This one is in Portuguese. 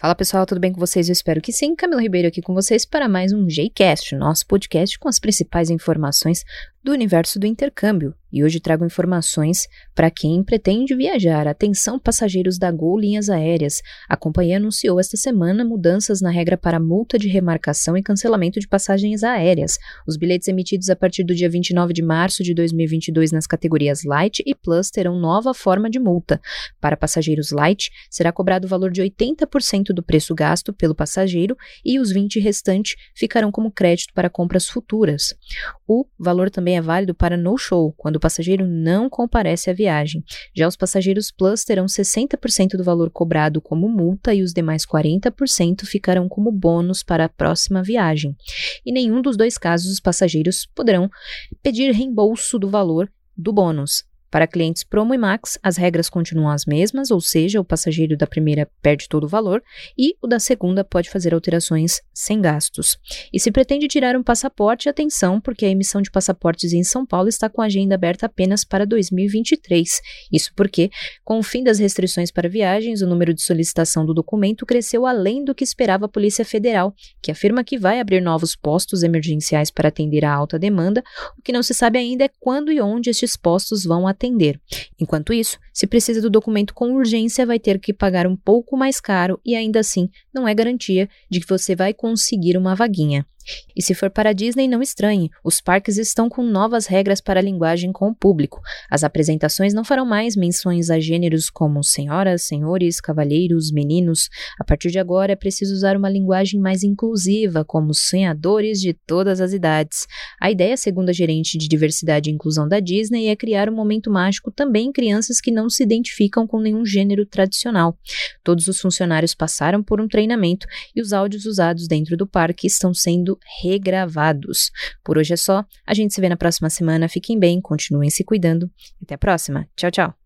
Fala pessoal, tudo bem com vocês? Eu espero que sim. Camila Ribeiro aqui com vocês para mais um Jcast, nosso podcast com as principais informações do universo do intercâmbio. E hoje trago informações para quem pretende viajar. Atenção, passageiros da Gol Linhas Aéreas. A companhia anunciou esta semana mudanças na regra para multa de remarcação e cancelamento de passagens aéreas. Os bilhetes emitidos a partir do dia 29 de março de 2022 nas categorias Light e Plus terão nova forma de multa. Para passageiros Light, será cobrado o valor de 80% do preço gasto pelo passageiro e os 20 restantes ficarão como crédito para compras futuras. O valor também também é válido para no-show, quando o passageiro não comparece à viagem. Já os passageiros Plus terão 60% do valor cobrado como multa e os demais 40% ficarão como bônus para a próxima viagem. Em nenhum dos dois casos, os passageiros poderão pedir reembolso do valor do bônus. Para clientes Promo e Max, as regras continuam as mesmas, ou seja, o passageiro da primeira perde todo o valor e o da segunda pode fazer alterações sem gastos. E se pretende tirar um passaporte, atenção, porque a emissão de passaportes em São Paulo está com a agenda aberta apenas para 2023. Isso porque, com o fim das restrições para viagens, o número de solicitação do documento cresceu além do que esperava a Polícia Federal, que afirma que vai abrir novos postos emergenciais para atender a alta demanda. O que não se sabe ainda é quando e onde estes postos vão atender atender. Enquanto isso, se precisa do documento com urgência, vai ter que pagar um pouco mais caro e ainda assim não é garantia de que você vai conseguir uma vaguinha. E se for para a Disney, não estranhe, os parques estão com novas regras para a linguagem com o público. As apresentações não farão mais menções a gêneros como senhoras, senhores, cavalheiros, meninos. A partir de agora é preciso usar uma linguagem mais inclusiva, como sonhadores de todas as idades. A ideia, segundo a gerente de diversidade e inclusão da Disney, é criar um momento mágico também em crianças que não se identificam com nenhum gênero tradicional. Todos os funcionários passaram por um treinamento e os áudios usados dentro do parque estão sendo regravados. Por hoje é só. A gente se vê na próxima semana. Fiquem bem, continuem se cuidando. Até a próxima. Tchau, tchau.